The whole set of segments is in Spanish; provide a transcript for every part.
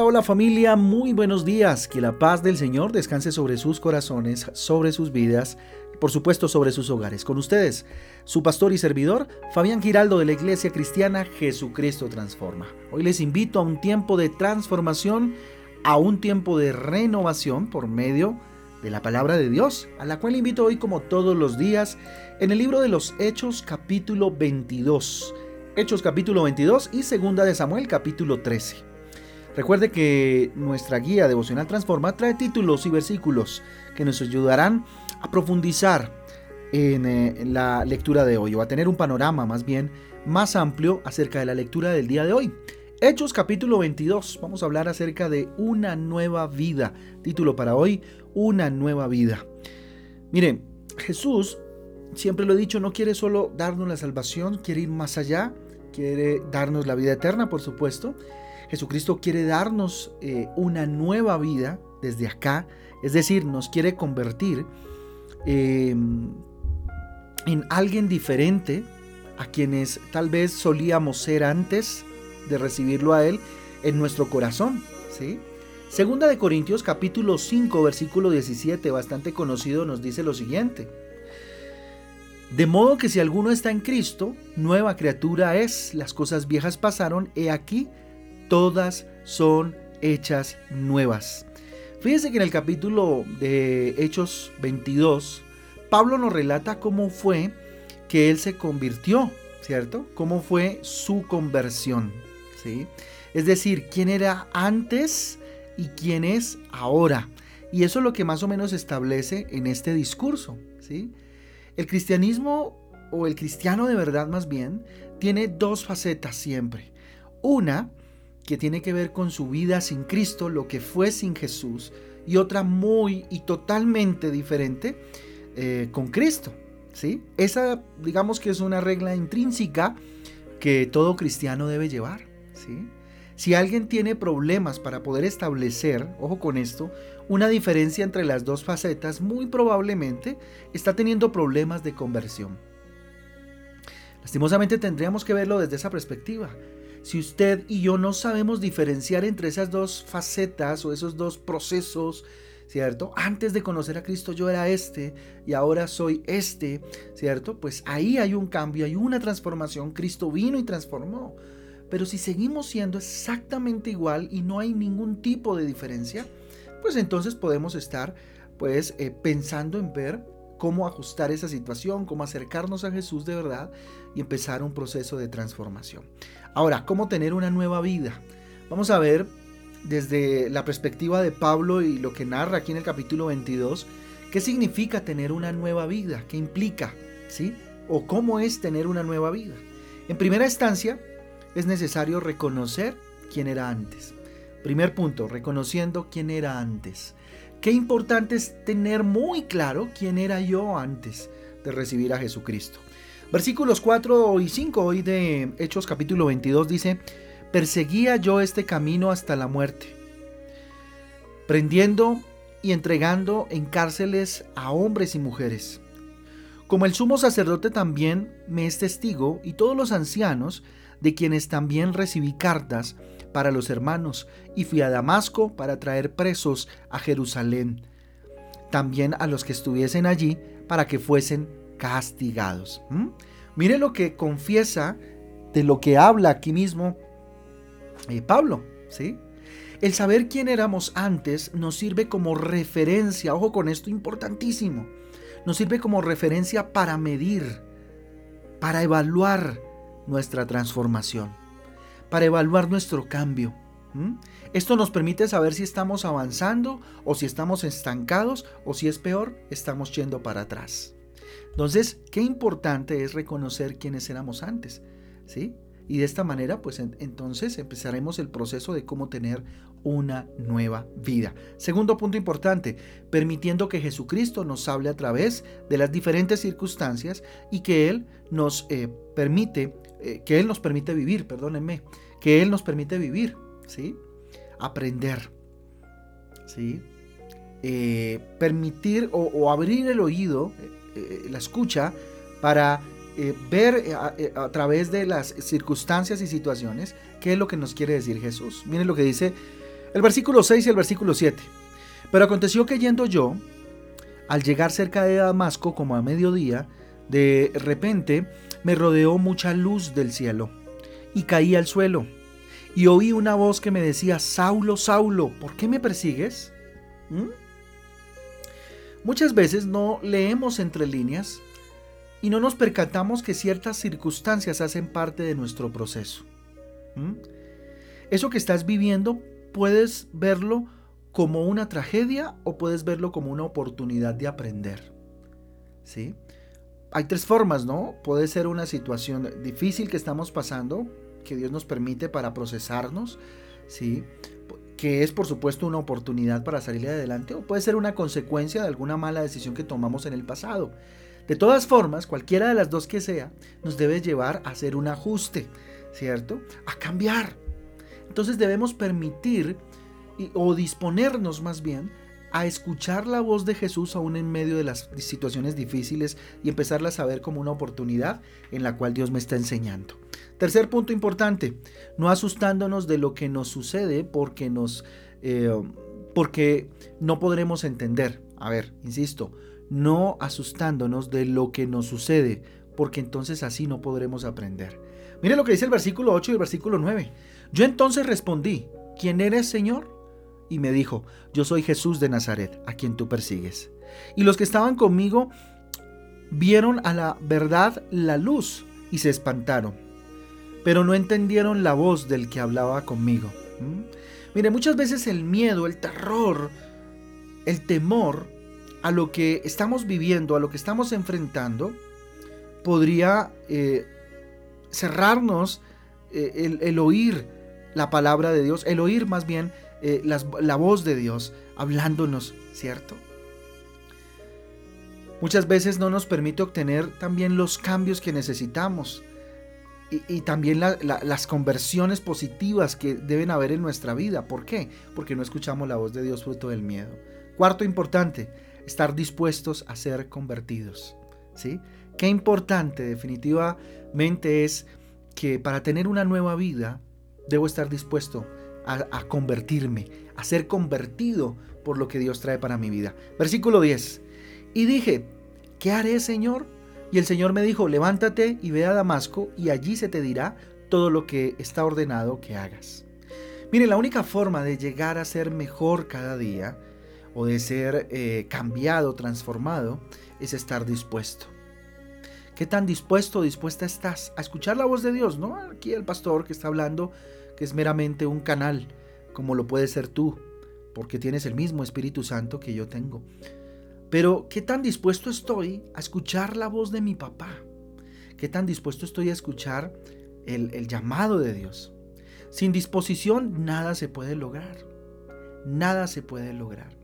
Hola, familia, muy buenos días. Que la paz del Señor descanse sobre sus corazones, sobre sus vidas, por supuesto sobre sus hogares. Con ustedes, su pastor y servidor, Fabián Giraldo de la Iglesia Cristiana Jesucristo Transforma. Hoy les invito a un tiempo de transformación, a un tiempo de renovación por medio de la palabra de Dios, a la cual invito hoy como todos los días en el libro de los Hechos capítulo 22. Hechos capítulo 22 y segunda de Samuel capítulo 13. Recuerde que nuestra guía devocional Transforma trae títulos y versículos que nos ayudarán a profundizar en, eh, la lectura de hoy o a tener un panorama más bien más amplio acerca de la lectura del día de hoy. Hechos capítulo 22, vamos a hablar acerca de una nueva vida. Título para hoy, una nueva vida. Miren, Jesús, siempre lo he dicho, no quiere solo darnos la salvación, quiere ir más allá, quiere darnos la vida eterna, por supuesto, Jesucristo quiere darnos eh, una nueva vida desde acá, es decir, nos quiere convertir em, en alguien diferente a quienes tal vez solíamos ser antes de recibirlo a Él en nuestro corazón. Segunda de Corintios capítulo 5 versículo 17, bastante conocido, nos dice lo siguiente. De modo que si alguno está en Cristo, nueva criatura es, las cosas viejas pasaron, he aquí, todas son hechas nuevas. Fíjense que en el capítulo de Hechos 22, Pablo nos relata cómo fue que él se convirtió, ¿cierto? Cómo fue su conversión, ¿sí? Es decir, quién era antes y quién es ahora. Y eso es lo que más o menos establece en este discurso, ¿sí? El cristianismo, o el cristiano de verdad más bien, tiene dos facetas siempre. Una que tiene que ver con su vida sin Cristo, lo que fue sin Jesús, y otra muy y totalmente diferente eh, con Cristo. ¿sí? Esa, digamos que es una regla intrínseca que todo cristiano debe llevar. ¿sí? Si alguien tiene problemas para poder establecer, ojo con esto, una diferencia entre las dos facetas, muy probablemente está teniendo problemas de conversión. Lastimosamente tendríamos que verlo desde esa perspectiva. Si usted y yo no sabemos diferenciar entre esas dos facetas o esos dos procesos, ¿cierto? Antes de conocer a Cristo yo era este y ahora soy este, ¿cierto? Pues ahí hay un cambio, hay una transformación. Cristo vino y transformó. Pero si seguimos siendo exactamente igual y no hay ningún tipo de diferencia, pues entonces podemos estar pues eh, pensando en ver cómo ajustar esa situación, cómo acercarnos a Jesús de verdad y empezar un proceso de transformación. Ahora, ¿cómo tener una nueva vida? Vamos a ver desde la perspectiva de Pablo y lo que narra aquí en el capítulo 22, qué significa tener una nueva vida, qué implica, ¿sí? O cómo es tener una nueva vida. En primera instancia, es necesario reconocer quién era antes. Primer punto, reconociendo quién era antes. Qué importante es tener muy claro quién era yo antes de recibir a Jesucristo. Versículos 4 y 5 hoy de Hechos capítulo 22 dice, perseguía yo este camino hasta la muerte, prendiendo y entregando en cárceles a hombres y mujeres. Como el sumo sacerdote también me es testigo y todos los ancianos, de quienes también recibí cartas para los hermanos, y fui a Damasco para traer presos a Jerusalén, también a los que estuviesen allí, para que fuesen castigados. Mire lo que confiesa de lo que habla aquí mismo eh, Pablo, ¿sí? El saber quién éramos antes nos sirve como referencia, ojo con esto importantísimo, nos sirve como referencia para medir, para evaluar nuestra transformación, para evaluar nuestro cambio. Esto nos permite saber si estamos avanzando o si estamos estancados o si es peor, estamos yendo para atrás. Entonces, qué importante es reconocer quiénes éramos antes, ¿sí? Y de esta manera, pues entonces empezaremos el proceso de cómo tener una nueva vida. Segundo punto importante, permitiendo que Jesucristo nos hable a través de las diferentes circunstancias y que Él nos eh, permite, eh, que Él nos permite vivir, perdónenme, que Él nos permite vivir, ¿sí? Aprender, ¿sí? Eh, permitir o abrir el oído la escucha para eh, ver eh, a, través de las circunstancias y situaciones qué es lo que nos quiere decir Jesús. Miren lo que dice El versículo 6 y el versículo 7. Pero aconteció que yendo yo, al llegar cerca de Damasco como a mediodía, de repente me rodeó mucha luz del cielo y caí al suelo y oí una voz que me decía, Saulo, Saulo, ¿por qué me persigues? ¿Mm? Muchas veces no leemos entre líneas y no nos percatamos que ciertas circunstancias hacen parte de nuestro proceso. Eso que estás viviendo puedes verlo como una tragedia o puedes verlo como una oportunidad de aprender. ¿Sí? Hay tres formas, ¿no? Puede ser una situación difícil que estamos pasando, que Dios nos permite para procesarnos, ¿sí? que es por supuesto una oportunidad para salir adelante o puede ser una consecuencia de alguna mala decisión que tomamos en el pasado. De todas formas, cualquiera de las dos que sea, nos debe llevar a hacer un ajuste, ¿cierto? A cambiar. Entonces debemos permitir o disponernos más bien a escuchar la voz de Jesús aún en medio de las situaciones difíciles y empezarlas a ver como una oportunidad en la cual Dios me está enseñando. Tercer punto importante, no asustándonos de lo que nos sucede porque nos eh, porque no podremos entender. A ver, insisto, no asustándonos de lo que nos sucede, porque entonces así no podremos aprender. Mire lo que dice el versículo 8 y el versículo 9. Yo entonces respondí, ¿quién eres, Señor? Y me dijo, yo soy Jesús de Nazaret, a quien tú persigues. Y los que estaban conmigo vieron a la verdad la luz y se espantaron, pero no entendieron la voz del que hablaba conmigo. ¿Mm? Mire, muchas veces el miedo, el terror, el temor a lo que estamos viviendo, a lo que estamos enfrentando, podría eh, cerrarnos eh, el oír la palabra de Dios, el oír más bien eh, la voz de Dios hablándonos, ¿cierto? Muchas veces no nos permite obtener también los cambios que necesitamos y, también las conversiones positivas que deben haber en nuestra vida. ¿Por qué? Porque no escuchamos la voz de Dios fruto del miedo. Cuarto importante, estar dispuestos a ser convertidos. ¿sí? Qué importante definitivamente es que para tener una nueva vida debo estar dispuesto a, convertirme, a ser convertido por lo que Dios trae para mi vida. Versículo 10. Y dije, ¿qué haré, Señor? Y el Señor me dijo, levántate y ve a Damasco y allí se te dirá todo lo que está ordenado que hagas. Mire, la única forma de llegar a ser mejor cada día de ser eh, cambiado, transformado, es estar dispuesto. ¿Qué tan dispuesto o dispuesta estás a escuchar la voz de Dios? No aquí el pastor que está hablando que es meramente un canal, como lo puedes ser tú, porque tienes el mismo Espíritu Santo que yo tengo. Pero, ¿qué tan dispuesto estoy a escuchar la voz de mi papá? ¿Qué tan dispuesto estoy a escuchar el llamado de Dios? Sin disposición nada se puede lograr. Nada se puede lograr.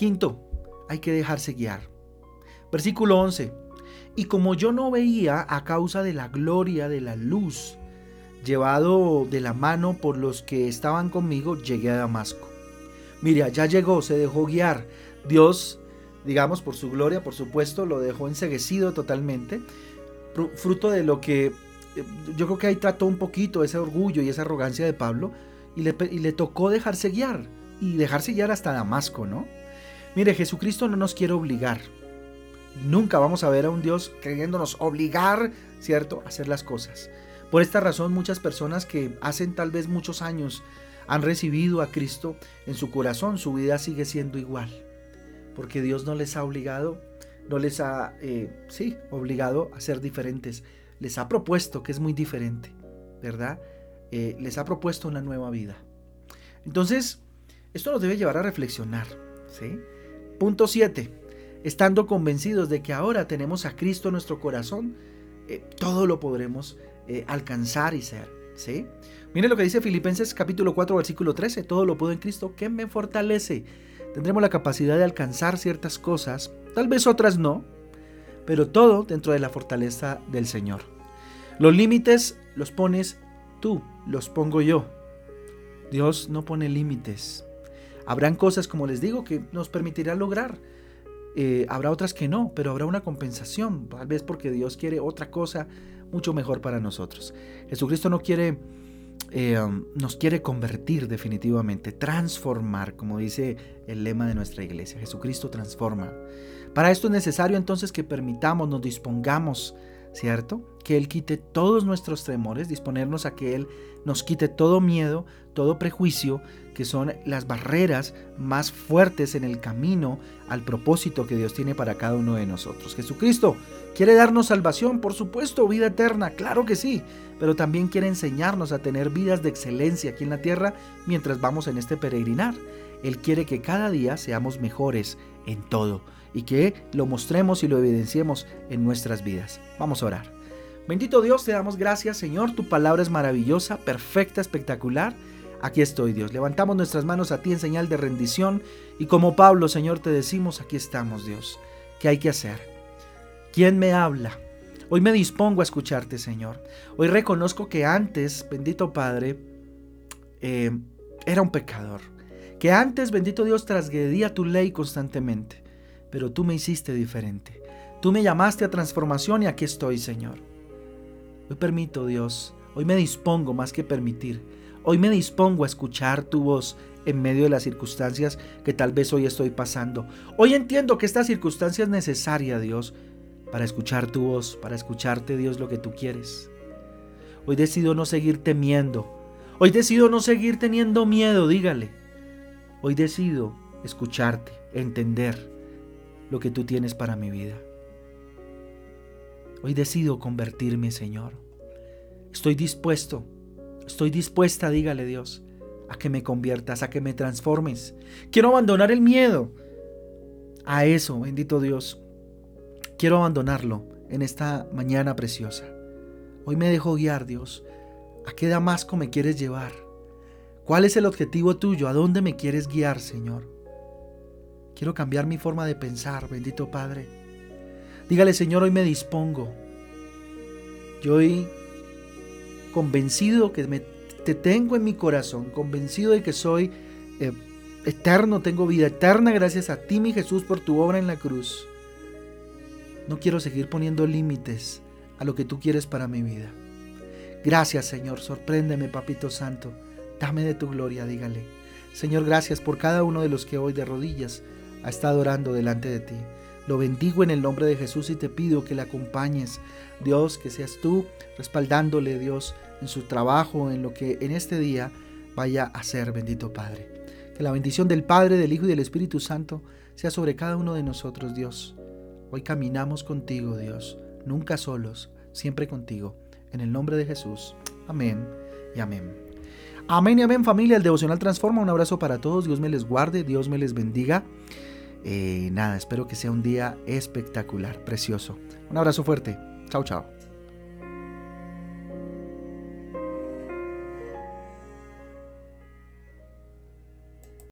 Quinto, hay que dejarse guiar. Versículo 11. Y como yo no veía a causa de la gloria de la luz llevado de la mano por los que estaban conmigo, llegué a Damasco. Mira, ya llegó, se dejó guiar. Dios, digamos, por su gloria, por supuesto, lo dejó enseguecido totalmente, fruto de lo que eh, yo creo que ahí trató un poquito ese orgullo y esa arrogancia de Pablo, y le, y le tocó dejarse guiar, y dejarse guiar hasta Damasco, ¿no? Mire, Jesucristo no nos quiere obligar. Nunca vamos a ver a un Dios queriéndonos obligar, ¿cierto?, a hacer las cosas. Por esta razón muchas personas que hacen tal vez muchos años han recibido a Cristo en su corazón, su vida sigue siendo igual. Porque Dios no les ha obligado, no les ha, eh, sí, obligado a ser diferentes. Les ha propuesto que es muy diferente, ¿verdad? Eh, les ha propuesto una nueva vida. Entonces, esto nos debe llevar a reflexionar, ¿sí? Punto 7. Estando convencidos de que ahora tenemos a Cristo en nuestro corazón, eh, todo lo podremos eh, alcanzar y ser. ¿sí? Mire lo que dice Filipenses capítulo 4 versículo 13, todo lo puedo en Cristo que me fortalece. Tendremos la capacidad de alcanzar ciertas cosas, tal vez otras no, pero todo dentro de la fortaleza del Señor. Los límites los pones tú, los pongo yo. Dios no pone límites. Habrán cosas, como les digo, que nos permitirá lograr. Eh, habrá otras que no, pero habrá una compensación, tal vez porque Dios quiere otra cosa mucho mejor para nosotros. Jesucristo no quiere eh, um, nos quiere convertir definitivamente, transformar, como dice el lema de nuestra iglesia. Jesucristo transforma. Para esto es necesario entonces que permitamos, nos dispongamos, ¿cierto? Que Él quite todos nuestros temores, disponernos a que Él nos quite todo miedo, todo prejuicio, que son las barreras más fuertes en el camino al propósito que Dios tiene para cada uno de nosotros. Jesucristo quiere darnos salvación, por supuesto, vida eterna, claro que sí, pero también quiere enseñarnos a tener vidas de excelencia aquí en la tierra mientras vamos en este peregrinar. Él quiere que cada día seamos mejores en todo y que lo mostremos y lo evidenciemos en nuestras vidas. Vamos a orar. Bendito Dios, te damos gracias Señor, tu palabra es maravillosa, perfecta, espectacular. Aquí estoy Dios, levantamos nuestras manos a ti en señal de rendición y como Pablo Señor te decimos, aquí estamos Dios. ¿Qué hay que hacer? ¿Quién me habla? Hoy me dispongo a escucharte Señor. Hoy reconozco que antes, bendito Padre, eh, era un pecador. Que antes, bendito Dios, trasgredía tu ley constantemente. Pero tú me hiciste diferente. Tú me llamaste a transformación y aquí estoy Señor. Hoy permito Dios, hoy me dispongo más que permitir Hoy me dispongo a escuchar tu voz en medio de las circunstancias que tal vez hoy estoy pasando. Hoy entiendo que esta circunstancia es necesaria, Dios, para escuchar tu voz, para escucharte, Dios, lo que tú quieres. Hoy decido no seguir temiendo. Hoy decido no seguir teniendo miedo, dígale. Hoy decido escucharte, entender lo que tú tienes para mi vida. Hoy decido convertirme, Señor. Estoy dispuesto Estoy dispuesta, dígale Dios, a que me conviertas, a que me transformes. Quiero abandonar el miedo. A eso, bendito Dios. Quiero abandonarlo en esta mañana preciosa. Hoy me dejo guiar, Dios. ¿A qué Damasco me quieres llevar? ¿Cuál es el objetivo tuyo? ¿A dónde me quieres guiar, Señor? Quiero cambiar mi forma de pensar, bendito Padre. Dígale, Señor, hoy me dispongo. Yo hoy convencido que te tengo en mi corazón, convencido de que soy eh, eterno, tengo vida eterna gracias a ti, mi Jesús, por tu obra en la cruz. No quiero seguir poniendo límites a lo que tú quieres para mi vida. Gracias, Señor, sorpréndeme, Papito Santo. Dame de tu gloria, dígale. Señor, gracias por cada uno de los que hoy de rodillas ha estado orando delante de ti. Lo bendigo en el nombre de Jesús y te pido que le acompañes. Dios, que seas tú respaldándole, Dios, en su trabajo, en lo que en este día vaya a hacer, bendito Padre. Que la bendición del Padre, del Hijo y del Espíritu Santo sea sobre cada uno de nosotros, Dios. Hoy caminamos contigo, Dios, nunca solos, siempre contigo. En el nombre de Jesús. Amén y amén. Amén y amén familia, el devocional transforma. Un abrazo para todos, Dios me les guarde, Dios me les bendiga. Eh, nada, espero que sea un día espectacular, precioso. Un abrazo fuerte. Chao, chao.